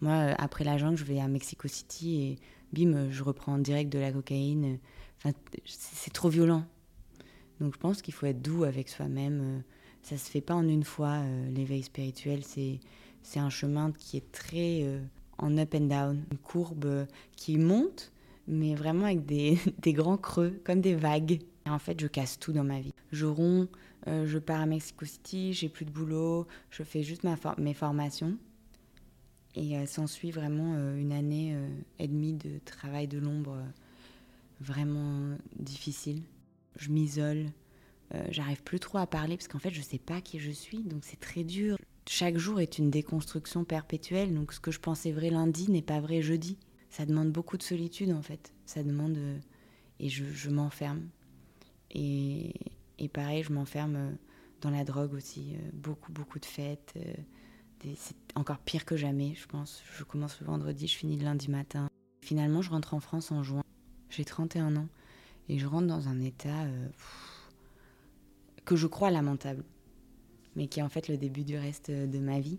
moi, euh, après la jungle, je vais à Mexico City et bim, je reprends direct de la cocaïne. Enfin, c'est trop violent. Donc je pense qu'il faut être doux avec soi-même. Euh, ça se fait pas en une fois, euh, l'éveil spirituel. C'est, c'est un chemin qui est très en up and down, une courbe qui monte, mais vraiment avec des, des, grands creux, comme des vagues. Et en fait, je casse tout dans ma vie. Je romps, je pars à Mexico City, j'ai plus de boulot, je fais juste mes formations. Et euh, s'ensuit vraiment euh, une année euh, et demie de travail de l'ombre vraiment difficile. Je m'isole, j'arrive plus trop à parler parce qu'en fait je sais pas qui je suis, donc c'est très dur. Chaque jour est une déconstruction perpétuelle, donc ce que je pensais vrai lundi n'est pas vrai jeudi. Ça demande beaucoup de solitude en fait, ça demande... et je, je m'enferme. Et, et, pareil, je m'enferme dans la drogue aussi, beaucoup, beaucoup de fêtes c'est encore pire que jamais, je pense. Je commence le vendredi, je finis le lundi matin. Finalement, je rentre en France en juin. J'ai 31 ans et je rentre dans un état euh, que je crois lamentable, mais qui est en fait le début du reste de ma vie.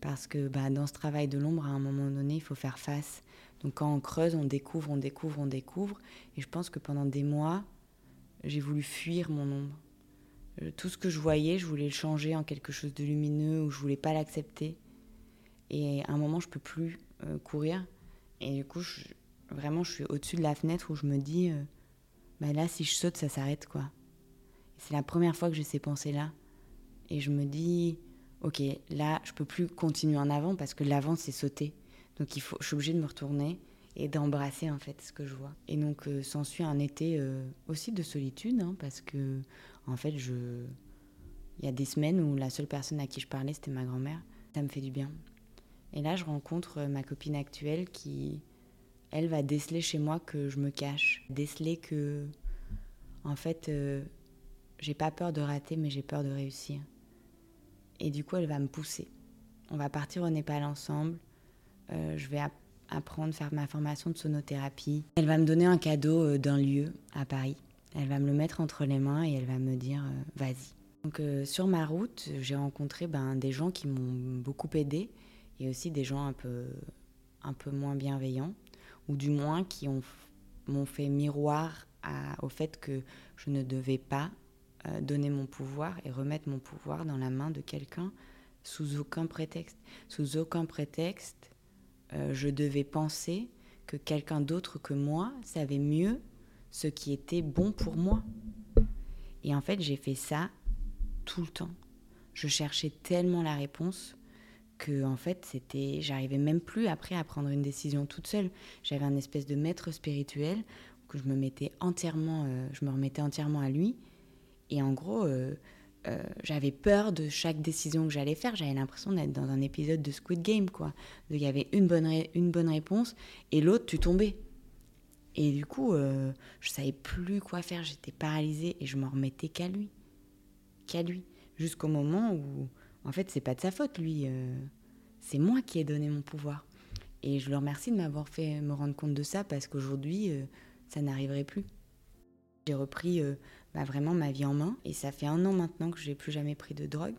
Parce que bah, dans ce travail de l'ombre, à un moment donné, il faut faire face. Donc quand on creuse, on découvre, on découvre, on découvre. Et je pense que pendant des mois, j'ai voulu fuir mon ombre. Euh, tout ce que je voyais, je voulais le changer en quelque chose de lumineux ou je voulais pas l'accepter. Et à un moment, je peux plus euh, courir. Et du coup, vraiment, je suis au-dessus de la fenêtre où je me dis, euh, bah là, si je saute, ça s'arrête, quoi. C'est la première fois que j'ai ces pensées-là. Et je me dis, ok, là, je peux plus continuer en avant parce que l'avant, c'est sauter. Donc, il faut, je suis obligée de me retourner et d'embrasser en fait ce que je vois. Et donc euh, s'ensuit un été euh, aussi de solitude hein, parce que en fait je il y a des semaines où la seule personne à qui je parlais c'était ma grand-mère. Ça me fait du bien. Et là je rencontre ma copine actuelle qui elle va déceler chez moi que je me cache, déceler que en fait euh, j'ai pas peur de rater mais j'ai peur de réussir. Et du coup elle va me pousser. On va partir au Népal ensemble. je vais apprendre, faire ma formation de sonothérapie. Elle va me donner un cadeau euh, d'un lieu à Paris. Elle va me le mettre entre les mains et elle va me dire euh, vas-y. Donc euh, sur ma route, j'ai rencontré ben, des gens qui m'ont beaucoup aidé et aussi des gens un peu, un peu moins bienveillants ou du moins qui m'ont fait miroir au fait que je ne devais pas donner mon pouvoir et remettre mon pouvoir dans la main de quelqu'un sous aucun prétexte. Sous aucun prétexte, euh, je devais penser que quelqu'un d'autre que moi savait mieux ce qui était bon pour moi. Et en fait, j'ai fait ça tout le temps. Je cherchais tellement la réponse que en fait, c'était j'arrivais même plus après à prendre une décision toute seule. J'avais un espèce de maître spirituel que je me mettais entièrement euh, je me remettais entièrement à lui et en gros euh, euh, j'avais peur de chaque décision que j'allais faire. J'avais l'impression d'être dans un épisode de Squid Game, quoi. Il y avait une bonne, une bonne réponse et l'autre, tu tombais. Et du coup, euh, je savais plus quoi faire. J'étais paralysée et je m'en remettais qu'à lui. Qu'à lui. Jusqu'au moment où, en fait, c'est pas de sa faute, lui. Euh, c'est moi qui ai donné mon pouvoir. Et je le remercie de m'avoir fait me rendre compte de ça parce qu'aujourd'hui, ça n'arriverait plus. J'ai repris bah, vraiment ma vie en main. Et ça fait un an maintenant que j'ai plus jamais pris de drogue.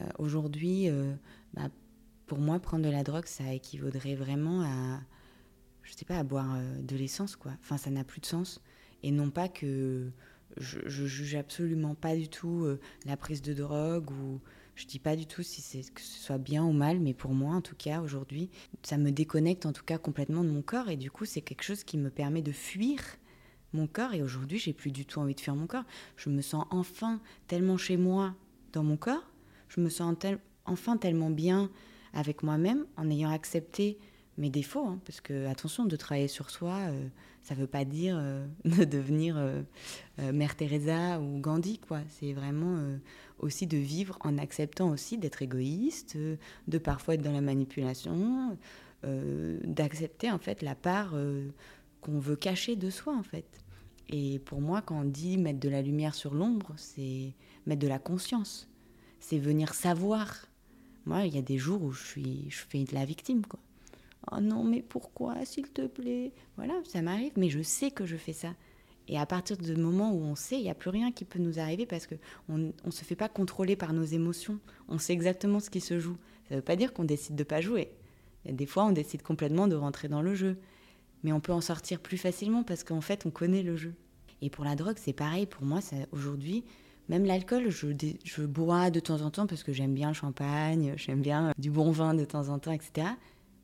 Euh, aujourd'hui, euh, bah, pour moi, prendre de la drogue, ça équivaudrait vraiment à, je sais pas, à boire euh, de l'essence, quoi. Enfin, ça n'a plus de sens. Et non pas que je, je juge absolument pas du tout la prise de drogue ou je dis pas du tout si c'est que ce soit bien ou mal, mais pour moi, en tout cas, aujourd'hui, ça me déconnecte en tout cas complètement de mon corps et du coup, c'est quelque chose qui me permet de fuir mon corps et aujourd'hui j'ai plus du tout envie de fuir mon corps. Je me sens enfin tellement chez moi dans mon corps, je me sens enfin tellement bien avec moi-même en ayant accepté mes défauts, hein, parce que attention, de travailler sur soi, euh, ça ne veut pas dire euh, de devenir euh, Mère Teresa ou Gandhi, quoi. C'est vraiment aussi de vivre en acceptant aussi d'être égoïste, de parfois être dans la manipulation, d'accepter en fait la part qu'on veut cacher de soi en fait. Et pour moi, quand on dit mettre de la lumière sur l'ombre, c'est mettre de la conscience. C'est venir savoir. Moi, il y a des jours où je, suis, je fais de la victime, quoi. Oh non, mais pourquoi, s'il te plaît? Voilà, ça m'arrive, mais je sais que je fais ça. Et à partir du moment où on sait, il n'y a plus rien qui peut nous arriver parce qu'on ne se fait pas contrôler par nos émotions. On sait exactement ce qui se joue. Ça ne veut pas dire qu'on décide de pas jouer. Des fois, on décide complètement de rentrer dans le jeu mais on peut en sortir plus facilement parce qu'en fait, on connaît le jeu. Et pour la drogue, c'est pareil. Pour moi, aujourd'hui, même l'alcool, je, bois de temps en temps parce que j'aime bien le champagne, j'aime bien du bon vin de temps en temps, etc.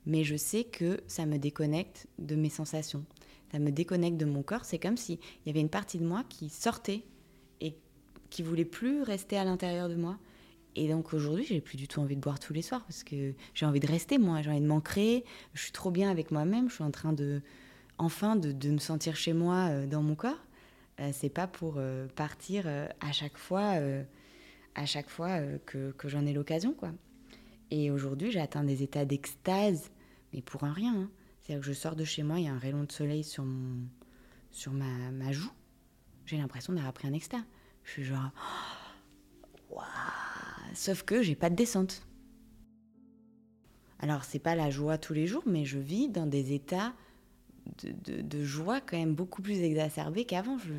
Mais je sais que ça me déconnecte de mes sensations. Ça me déconnecte de mon corps. C'est comme s'il y avait une partie de moi qui sortait et qui voulait plus rester à l'intérieur de moi. Et donc aujourd'hui, j'ai plus du tout envie de boire tous les soirs parce que j'ai envie de rester moi, j'ai envie de m'ancrer. Je suis trop bien avec moi-même. Je suis en train de, enfin, de, me sentir chez moi euh, dans mon corps. Euh, c'est pas pour euh, partir à chaque fois, à chaque fois que, que j'en ai l'occasion, quoi. Et aujourd'hui, j'ai atteint des états d'extase, mais pour un rien. Hein. C'est-à-dire que je sors de chez moi, il y a un rayon de soleil sur mon, sur ma, ma joue. J'ai l'impression d'avoir pris un extase. Je suis genre, waouh sauf que j'ai pas de descente. Alors c'est pas la joie tous les jours, mais je vis dans des états de, joie quand même beaucoup plus exacerbés qu'avant. Je,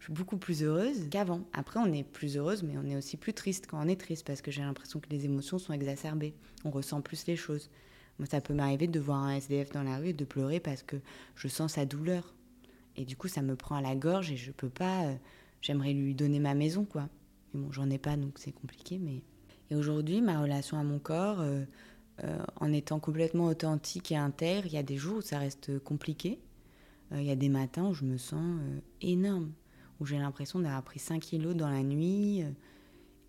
suis beaucoup plus heureuse qu'avant. Après, on est plus heureuse, mais on est aussi plus triste quand on est triste parce que j'ai l'impression que les émotions sont exacerbées. On ressent plus les choses. Moi, ça peut m'arriver de voir un SDF dans la rue et de pleurer parce que je sens sa douleur. Et du coup, ça me prend à la gorge et je peux pas. Euh, j'aimerais lui donner ma maison, quoi. Mais bon, j'en ai pas, donc c'est compliqué. Mais... Et aujourd'hui, ma relation à mon corps, euh, euh, en étant complètement authentique et intègre, il y a des jours où ça reste compliqué. Euh, il y a des matins où je me sens énorme, où j'ai l'impression d'avoir pris 5 kilos dans la nuit.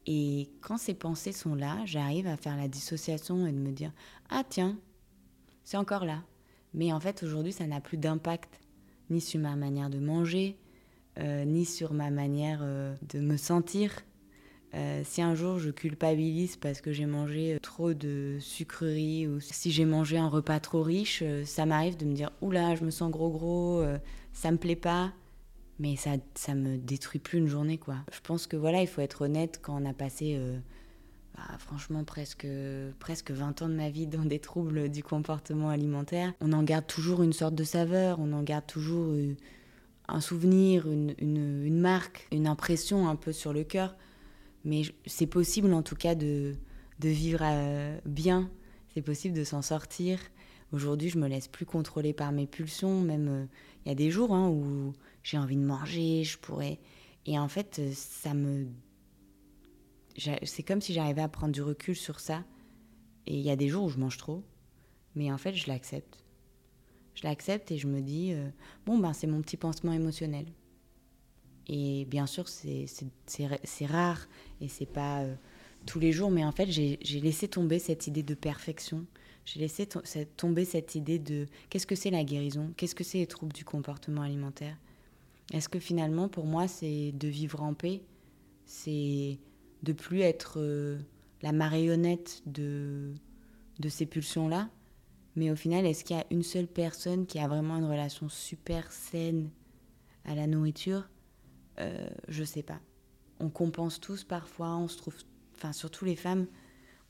et quand ces pensées sont là, j'arrive à faire la dissociation et de me dire Ah, tiens, c'est encore là. Mais en fait, aujourd'hui, ça n'a plus d'impact ni sur ma manière de manger, ni sur ma manière de me sentir. Euh, si un jour je culpabilise parce que j'ai mangé trop de sucreries ou si j'ai mangé un repas trop riche, ça m'arrive de me dire oula, je me sens gros gros, ça me plaît pas, mais ça ça me détruit plus une journée quoi. Je pense que voilà, il faut être honnête quand on a passé bah, franchement presque presque 20 ans de ma vie dans des troubles du comportement alimentaire, on en garde toujours une sorte de saveur, on en garde toujours un souvenir, une, une, marque, une impression un peu sur le cœur. Mais c'est possible en tout cas de, vivre euh, bien, c'est possible de s'en sortir. Aujourd'hui, je me laisse plus contrôler par mes pulsions. Même euh, il y a des jours hein, où j'ai envie de manger, je pourrais. Et en fait, euh, ça me. C'est comme si j'arrivais à prendre du recul sur ça. Et il y a des jours où je mange trop, mais en fait, je l'accepte je l'accepte et je me dis, bon, ben, c'est mon petit pansement émotionnel. Et bien sûr, c'est rare et c'est pas euh, tous les jours, mais en fait, j'ai laissé tomber cette idée de perfection. J'ai laissé tomber cette idée de qu'est-ce que c'est la guérison? Qu'est-ce que c'est les troubles du comportement alimentaire? Est-ce que finalement, pour moi, c'est de vivre en paix? C'est de plus être euh, la marionnette de, de ces pulsions-là? Mais au final, est-ce qu'il y a une seule personne qui a vraiment une relation super saine à la nourriture? Euh, Je sais pas. On compense tous parfois, on se trouve, enfin surtout les femmes,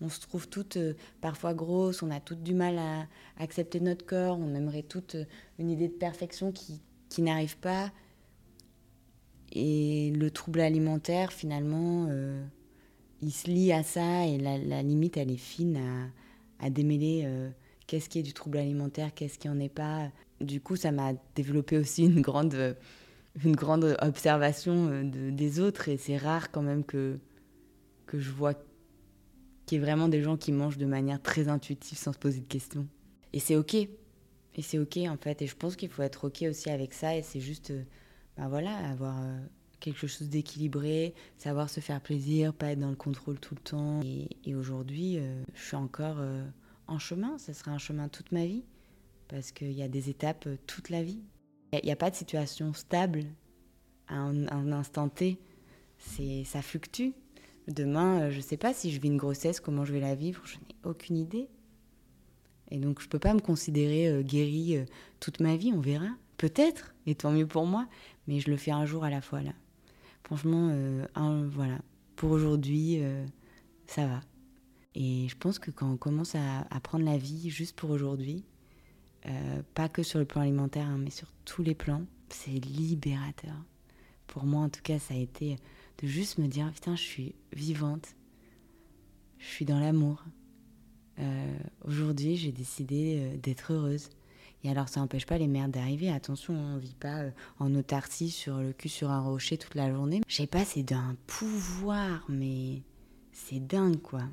on se trouve toutes euh, parfois grosses, on a toutes du mal à, accepter notre corps, on aimerait toutes euh, une idée de perfection qui, qui n'arrive pas. Et le trouble alimentaire, finalement, il se lie à ça et la, limite, elle est fine à, à démêler qu'est-ce qui est du trouble alimentaire, qu'est-ce qui en est pas. Du coup, ça m'a développé aussi une grande, une grande observation euh, de, des autres et c'est rare quand même que, que je vois qu'il y ait vraiment des gens qui mangent de manière très intuitive sans se poser de questions. Et c'est ok. Et c'est ok en fait. Et je pense qu'il faut être ok aussi avec ça et c'est juste, ben voilà, avoir euh, quelque chose d'équilibré, savoir se faire plaisir, pas être dans le contrôle tout le temps. Et, aujourd'hui, je suis encore en chemin, ce sera un chemin toute ma vie, parce qu'il y a des étapes toute la vie. Il n'y a, pas de situation stable à un, instant T. C'est, ça fluctue. Demain, euh, je ne sais pas si je vis une grossesse, comment je vais la vivre, je n'ai aucune idée. Et donc, je ne peux pas me considérer euh, guérie toute ma vie, on verra. Peut-être, et tant mieux pour moi, mais je le fais un jour à la fois, là. Franchement, voilà. Pour aujourd'hui, ça va. Et je pense que quand on commence à, prendre la vie juste pour aujourd'hui, euh, pas que sur le plan alimentaire, hein, mais sur tous les plans, c'est libérateur. Pour moi, en tout cas, ça a été de juste me dire putain, je suis vivante, je suis dans l'amour. Euh, aujourd'hui, j'ai décidé euh, d'être heureuse. Et alors, ça n'empêche pas les mères d'arriver. Attention, on ne vit pas en autarcie sur le cul sur un rocher toute la journée. Je sais pas, c'est d'un pouvoir, mais c'est dingue, quoi.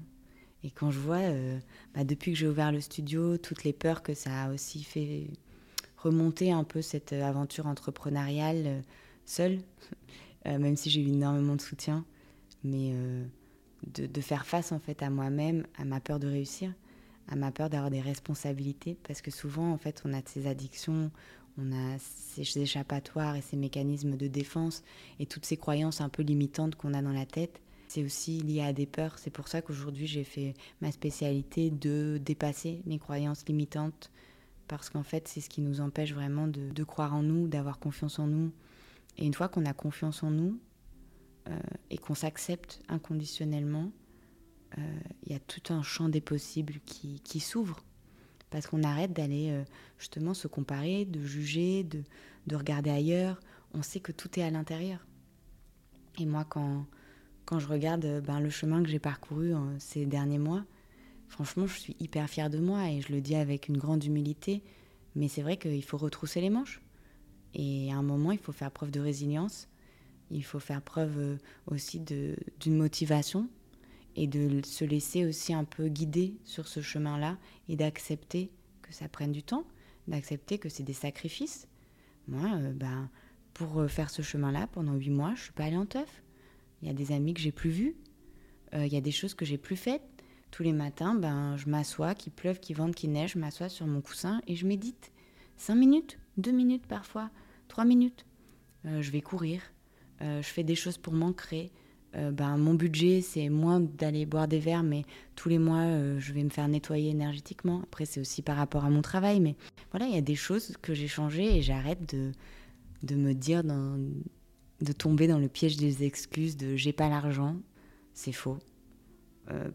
Et quand je vois, euh, bah, depuis que j'ai ouvert le studio, toutes les peurs que ça a aussi fait remonter un peu cette aventure entrepreneuriale euh, seule, euh, même si j'ai eu énormément de soutien, mais de, de, faire face en fait à moi-même, à ma peur de réussir, à ma peur d'avoir des responsabilités, parce que souvent en fait on a ces addictions, on a ces échappatoires et ces mécanismes de défense et toutes ces croyances un peu limitantes qu'on a dans la tête c'est aussi lié à des peurs. C'est pour ça qu'aujourd'hui, j'ai fait ma spécialité de dépasser mes croyances limitantes. Parce qu'en fait, c'est ce qui nous empêche vraiment de, croire en nous, d'avoir confiance en nous. Et une fois qu'on a confiance en nous euh, et qu'on s'accepte inconditionnellement, euh, il y a tout un champ des possibles qui, qui s'ouvre. Parce qu'on arrête d'aller euh, justement se comparer, de juger, de, de regarder ailleurs. On sait que tout est à l'intérieur. Et moi, quand, quand je regarde euh, ben, le chemin que j'ai parcouru euh, ces derniers mois, franchement, je suis hyper fière de moi et je le dis avec une grande humilité. Mais c'est vrai qu'il faut retrousser les manches. Et à un moment, il faut faire preuve de résilience. Il faut faire preuve euh, aussi d'une motivation et de se laisser aussi un peu guider sur ce chemin-là et d'accepter que ça prenne du temps, d'accepter que c'est des sacrifices. Moi, ben, pour faire ce chemin-là, pendant huit mois, je suis pas allée en teuf. Il y a des amis que j'ai plus vus. Euh, il y a des choses que j'ai plus faites. Tous les matins, ben, je m'assois, qu'il pleuve, qu'il vente, qu'il neige, je m'assois sur mon coussin et je médite. 5 minutes, 2 minutes parfois, 3 minutes. Euh, je vais courir, euh, je fais des choses pour m'ancrer. Ben, mon budget, c'est moins d'aller boire des verres, mais tous les mois, je vais me faire nettoyer énergétiquement. Après, c'est aussi par rapport à mon travail, mais voilà, il y a des choses que j'ai changées et j'arrête de, de me dire, dans, de tomber dans le piège des excuses de j'ai pas l'argent. C'est faux.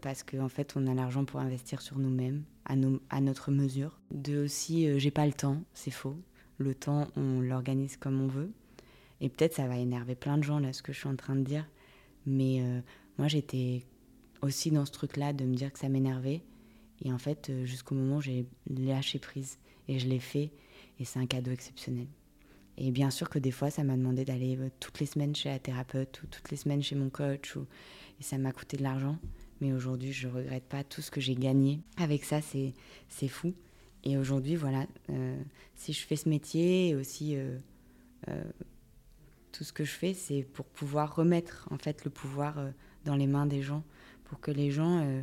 parce qu'en en fait, on a l'argent pour investir sur nous-mêmes, à, notre mesure. De aussi, j'ai pas le temps, c'est faux. Le temps, on l'organise comme on veut. Et peut-être ça va énerver plein de gens, là, ce que je suis en train de dire. Mais euh, moi, j'étais aussi dans ce truc-là de me dire que ça m'énervait. Et en fait, euh, jusqu'au moment j'ai lâché prise. Et je l'ai fait. Et c'est un cadeau exceptionnel. Et bien sûr que des fois, ça m'a demandé d'aller euh, toutes les semaines chez la thérapeute ou toutes les semaines chez mon coach. Et ça m'a coûté de l'argent. Mais aujourd'hui, je ne regrette pas tout ce que j'ai gagné. Avec ça, c'est fou. Et aujourd'hui, voilà, si je fais ce métier et aussi tout ce que je fais, c'est pour pouvoir remettre en fait le pouvoir euh, dans les mains des gens, pour que les gens euh,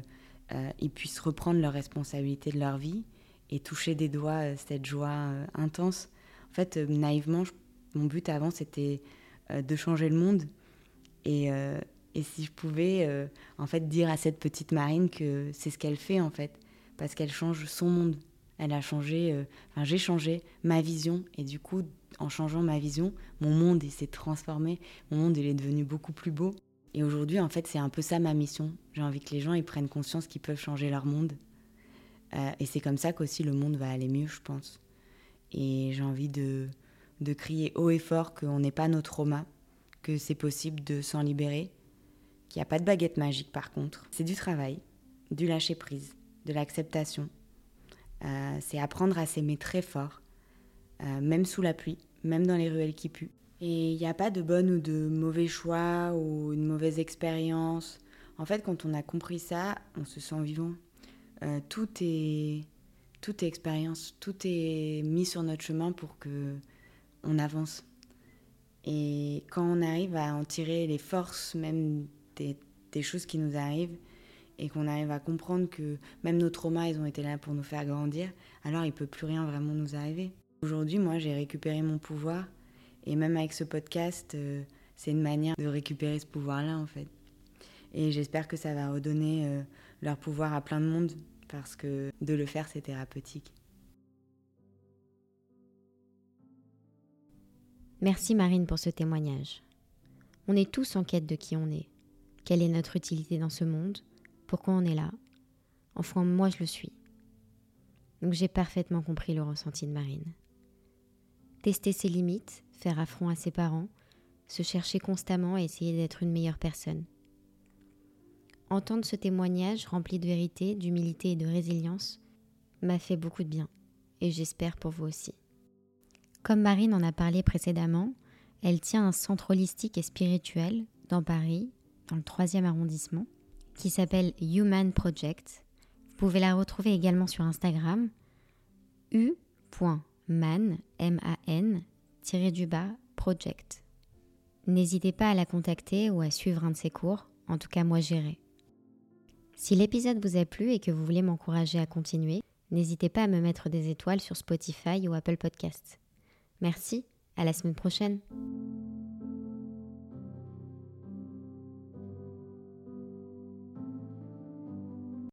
euh, ils puissent reprendre leurs responsabilités de leur vie et toucher des doigts cette joie intense. En fait, naïvement, mon but avant c'était de changer le monde et, et si je pouvais en fait dire à cette petite Marine que c'est ce qu'elle fait en fait, parce qu'elle change son monde. Elle a changé, enfin j'ai changé ma vision et du coup en changeant ma vision, mon monde s'est transformé, mon monde il est devenu beaucoup plus beau. Et aujourd'hui, en fait, c'est un peu ça ma mission. J'ai envie que les gens prennent conscience qu'ils peuvent changer leur monde. Euh, et c'est comme ça qu'aussi le monde va aller mieux, je pense. Et j'ai envie de, de crier haut et fort qu'on n'est pas nos traumas, que c'est possible de s'en libérer, qu'il n'y a pas de baguette magique par contre. C'est du travail, du lâcher prise, de l'acceptation. Euh, c'est apprendre à s'aimer très fort, euh, même sous la pluie, même dans les ruelles qui puent. Et il n'y a pas de bon ou de mauvais choix ou une mauvaise expérience. En fait, quand on a compris ça, on se sent vivant. Euh, tout est tout est expérience, tout est mis sur notre chemin pour que on avance. Et quand on arrive à en tirer les forces, même des, choses qui nous arrivent, et qu'on arrive à comprendre que même nos traumas, ils ont été là pour nous faire grandir, alors il peut plus rien vraiment nous arriver. Aujourd'hui, moi, j'ai récupéré mon pouvoir. Et même avec ce podcast, euh, c'est une manière de récupérer ce pouvoir-là, en fait. Et j'espère que ça va redonner euh, leur pouvoir à plein de monde, parce que de le faire, c'est thérapeutique. Merci Marine pour ce témoignage. On est tous en quête de qui on est. Quelle est notre utilité dans ce monde? Pourquoi on est là? Enfin, moi, je le suis. Donc j'ai parfaitement compris le ressenti de Marine tester ses limites, faire affront à ses parents, se chercher constamment et essayer d'être une meilleure personne. Entendre ce témoignage rempli de vérité, d'humilité et de résilience m'a fait beaucoup de bien, et j'espère pour vous aussi. Comme Marine en a parlé précédemment, elle tient un centre holistique et spirituel dans Paris, dans le 3e arrondissement, qui s'appelle Human Project. Vous pouvez la retrouver également sur Instagram, u man, M-A-N, du bas, project. N'hésitez pas à la contacter ou à suivre un de ses cours, en tout cas moi j'irai. Si l'épisode vous a plu et que vous voulez m'encourager à continuer, n'hésitez pas à me mettre des étoiles sur Spotify ou Apple Podcasts. Merci, à la semaine prochaine.